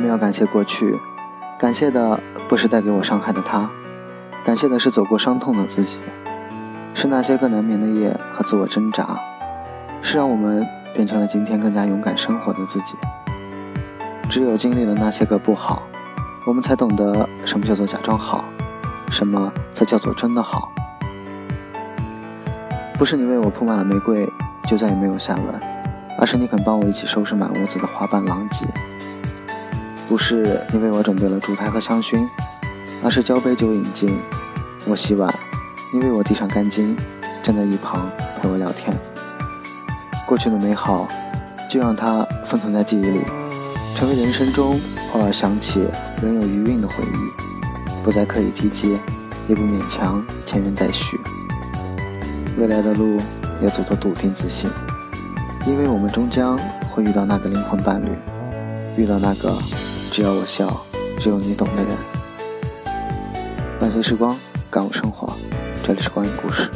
们要感谢过去，感谢的不是带给我伤害的他，感谢的是走过伤痛的自己，是那些个难眠的夜和自我挣扎，是让我们变成了今天更加勇敢生活的自己。只有经历了那些个不好，我们才懂得什么叫做假装好，什么才叫做真的好。不是你为我铺满了玫瑰，就再也没有下文，而是你肯帮我一起收拾满屋子的花瓣狼藉。不是你为我准备了烛台和香薰，而是交杯酒饮尽，我洗碗，你为我递上干巾，站在一旁陪我聊天。过去的美好，就让它封存在记忆里，成为人生中偶尔想起仍有余韵的回忆，不再刻意提及，也不勉强前人再续。未来的路要走得笃定自信，因为我们终将会遇到那个灵魂伴侣，遇到那个。只要我笑，只有你懂的人。伴随时光，感悟生活。这里是光影故事。